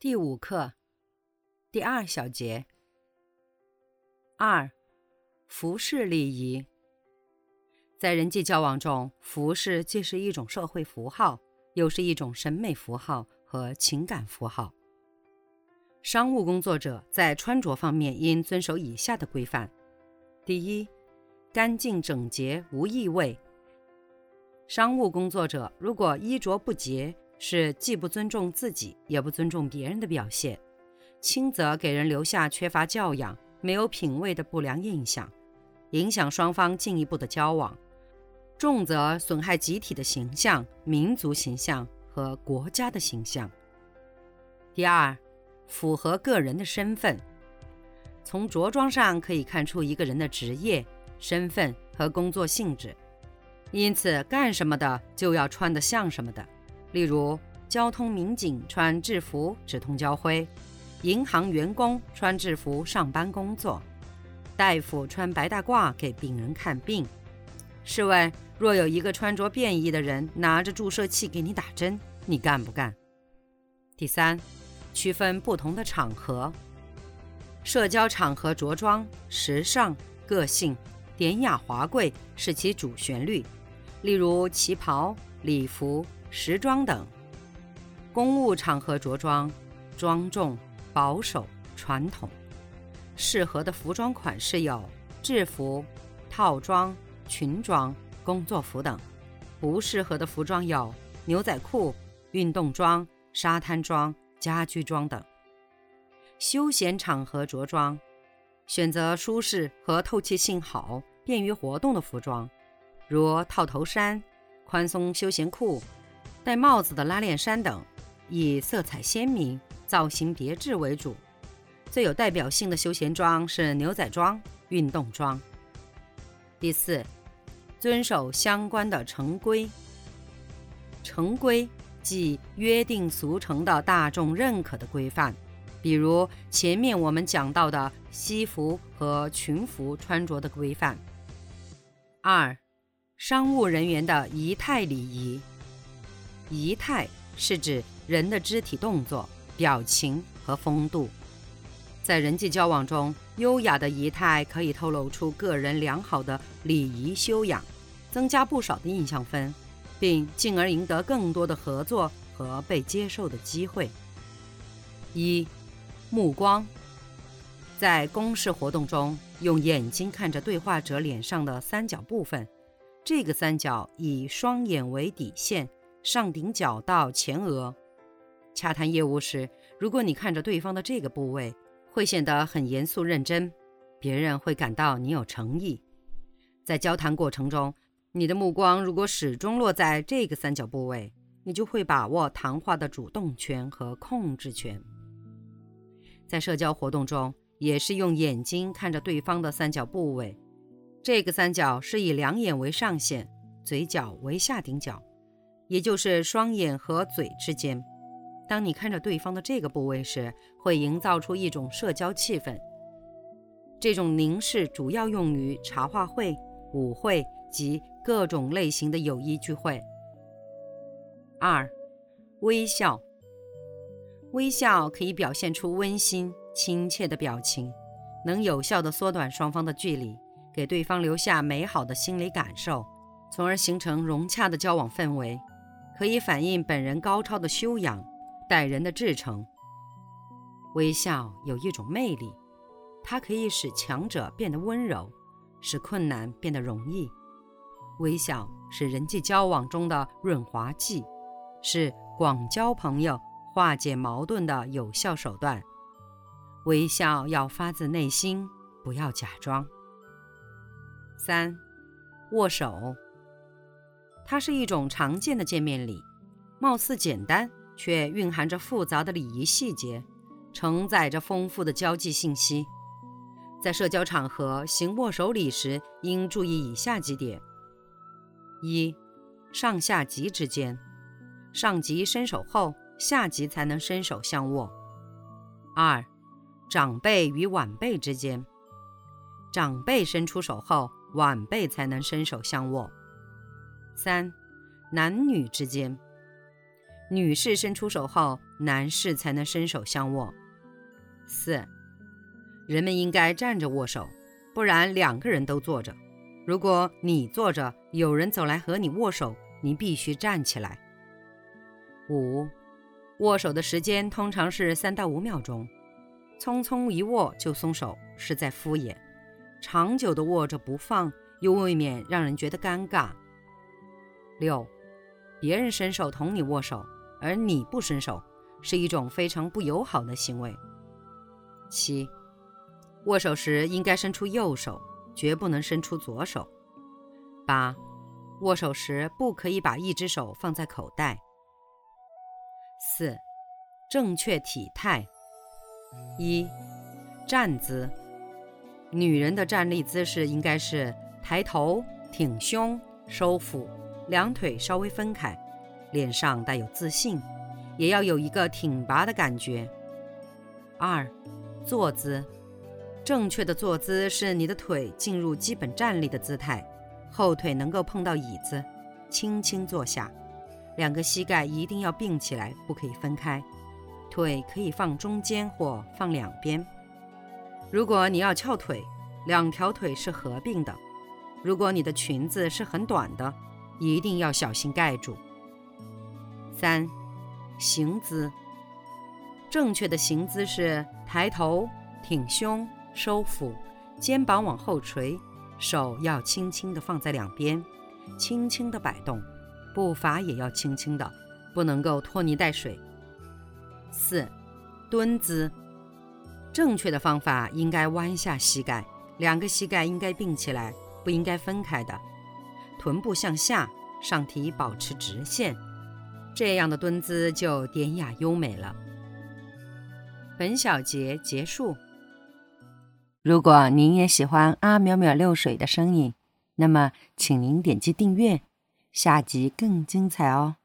第五课，第二小节。二，服饰礼仪。在人际交往中，服饰既是一种社会符号。又是一种审美符号和情感符号。商务工作者在穿着方面应遵守以下的规范：第一，干净整洁，无异味。商务工作者如果衣着不洁，是既不尊重自己，也不尊重别人的表现，轻则给人留下缺乏教养、没有品味的不良印象，影响双方进一步的交往。重则损害集体的形象、民族形象和国家的形象。第二，符合个人的身份。从着装上可以看出一个人的职业、身份和工作性质，因此干什么的就要穿得像什么的。例如，交通民警穿制服直通交徽，银行员工穿制服上班工作，大夫穿白大褂给病人看病。试问？若有一个穿着便衣的人拿着注射器给你打针，你干不干？第三，区分不同的场合。社交场合着装时尚、个性、典雅、华贵是其主旋律，例如旗袍、礼服、时装等。公务场合着装庄重、保守、传统。适合的服装款式有制服、套装、裙装。工作服等，不适合的服装有牛仔裤、运动装、沙滩装、家居装等。休闲场合着装，选择舒适和透气性好、便于活动的服装，如套头衫、宽松休闲裤、戴帽子的拉链衫等，以色彩鲜明、造型别致为主。最有代表性的休闲装是牛仔装、运动装。第四。遵守相关的成规。成规即约定俗成的大众认可的规范，比如前面我们讲到的西服和裙服穿着的规范。二、商务人员的仪态礼仪。仪态是指人的肢体动作、表情和风度。在人际交往中，优雅的仪态可以透露出个人良好的礼仪修养，增加不少的印象分，并进而赢得更多的合作和被接受的机会。一、目光，在公事活动中，用眼睛看着对话者脸上的三角部分，这个三角以双眼为底线，上顶角到前额。洽谈业务时，如果你看着对方的这个部位，会显得很严肃认真，别人会感到你有诚意。在交谈过程中，你的目光如果始终落在这个三角部位，你就会把握谈话的主动权和控制权。在社交活动中，也是用眼睛看着对方的三角部位，这个三角是以两眼为上限，嘴角为下顶角，也就是双眼和嘴之间。当你看着对方的这个部位时，会营造出一种社交气氛。这种凝视主要用于茶话会、舞会及各种类型的友谊聚会。二、微笑。微笑可以表现出温馨、亲切的表情，能有效地缩短双方的距离，给对方留下美好的心理感受，从而形成融洽的交往氛围。可以反映本人高超的修养。待人的至诚。微笑有一种魅力，它可以使强者变得温柔，使困难变得容易。微笑是人际交往中的润滑剂，是广交朋友、化解矛盾的有效手段。微笑要发自内心，不要假装。三，握手。它是一种常见的见面礼，貌似简单。却蕴含着复杂的礼仪细节，承载着丰富的交际信息。在社交场合行握手礼时，应注意以下几点：一、上下级之间，上级伸手后，下级才能伸手相握；二、长辈与晚辈之间，长辈伸出手后，晚辈才能伸手相握；三、男女之间。女士伸出手后，男士才能伸手相握。四，人们应该站着握手，不然两个人都坐着。如果你坐着，有人走来和你握手，你必须站起来。五，握手的时间通常是三到五秒钟，匆匆一握就松手是在敷衍，长久的握着不放，又未免让人觉得尴尬。六，别人伸手同你握手。而你不伸手，是一种非常不友好的行为。七，握手时应该伸出右手，绝不能伸出左手。八，握手时不可以把一只手放在口袋。四，正确体态。一，站姿。女人的站立姿势应该是抬头、挺胸、收腹，两腿稍微分开。脸上带有自信，也要有一个挺拔的感觉。二，坐姿，正确的坐姿是你的腿进入基本站立的姿态，后腿能够碰到椅子，轻轻坐下，两个膝盖一定要并起来，不可以分开，腿可以放中间或放两边。如果你要翘腿，两条腿是合并的。如果你的裙子是很短的，一定要小心盖住。三，行姿。正确的行姿是抬头、挺胸、收腹，肩膀往后垂，手要轻轻地放在两边，轻轻地摆动，步伐也要轻轻的，不能够拖泥带水。四，蹲姿。正确的方法应该弯下膝盖，两个膝盖应该并起来，不应该分开的，臀部向下，上体保持直线。这样的蹲姿就典雅优美了。本小节结束。如果您也喜欢阿淼淼六水的声音，那么请您点击订阅，下集更精彩哦。